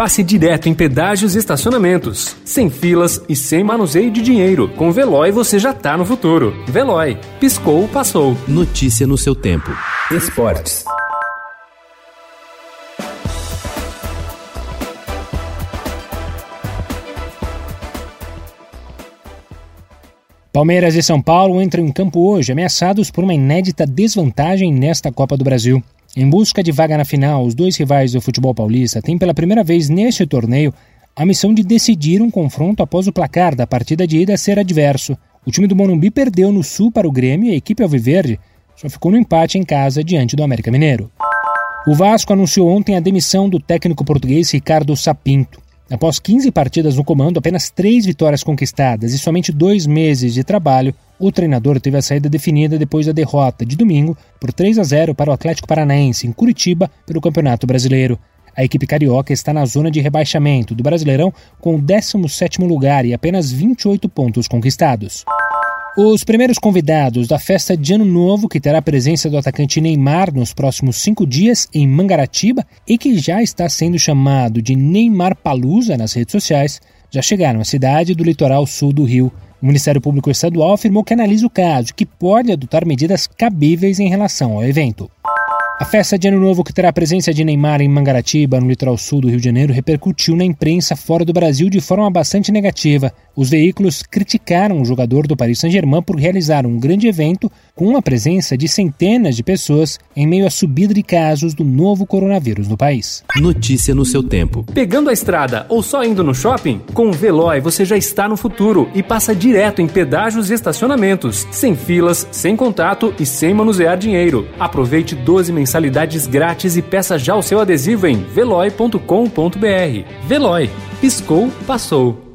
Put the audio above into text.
passe direto em pedágios e estacionamentos. Sem filas e sem manuseio de dinheiro. Com Veloy você já tá no futuro. Veloy. Piscou, passou. Notícia no seu tempo. Esportes. Palmeiras e São Paulo entram em campo hoje, ameaçados por uma inédita desvantagem nesta Copa do Brasil. Em busca de vaga na final, os dois rivais do futebol paulista têm pela primeira vez neste torneio a missão de decidir um confronto após o placar da partida de ida ser adverso. O time do Morumbi perdeu no Sul para o Grêmio e a equipe alviverde só ficou no empate em casa diante do América Mineiro. O Vasco anunciou ontem a demissão do técnico português Ricardo Sapinto. Após 15 partidas no comando, apenas três vitórias conquistadas e somente dois meses de trabalho, o treinador teve a saída definida depois da derrota de domingo por 3 a 0 para o Atlético Paranaense em Curitiba pelo Campeonato Brasileiro. A equipe carioca está na zona de rebaixamento do Brasileirão com o 17º lugar e apenas 28 pontos conquistados. Os primeiros convidados da festa de Ano Novo, que terá a presença do atacante Neymar nos próximos cinco dias em Mangaratiba e que já está sendo chamado de Neymar Palusa nas redes sociais, já chegaram à cidade do litoral sul do Rio. O Ministério Público Estadual afirmou que analisa o caso que pode adotar medidas cabíveis em relação ao evento. A festa de Ano Novo, que terá a presença de Neymar em Mangaratiba, no litoral sul do Rio de Janeiro, repercutiu na imprensa fora do Brasil de forma bastante negativa. Os veículos criticaram o jogador do Paris Saint-Germain por realizar um grande evento com a presença de centenas de pessoas em meio à subida de casos do novo coronavírus no país. Notícia no seu tempo. Pegando a estrada ou só indo no shopping? Com o Veloy você já está no futuro e passa direto em pedágios e estacionamentos, sem filas, sem contato e sem manusear dinheiro. Aproveite 12 mensalidades grátis e peça já o seu adesivo em veloy.com.br. Veloy. Piscou, passou.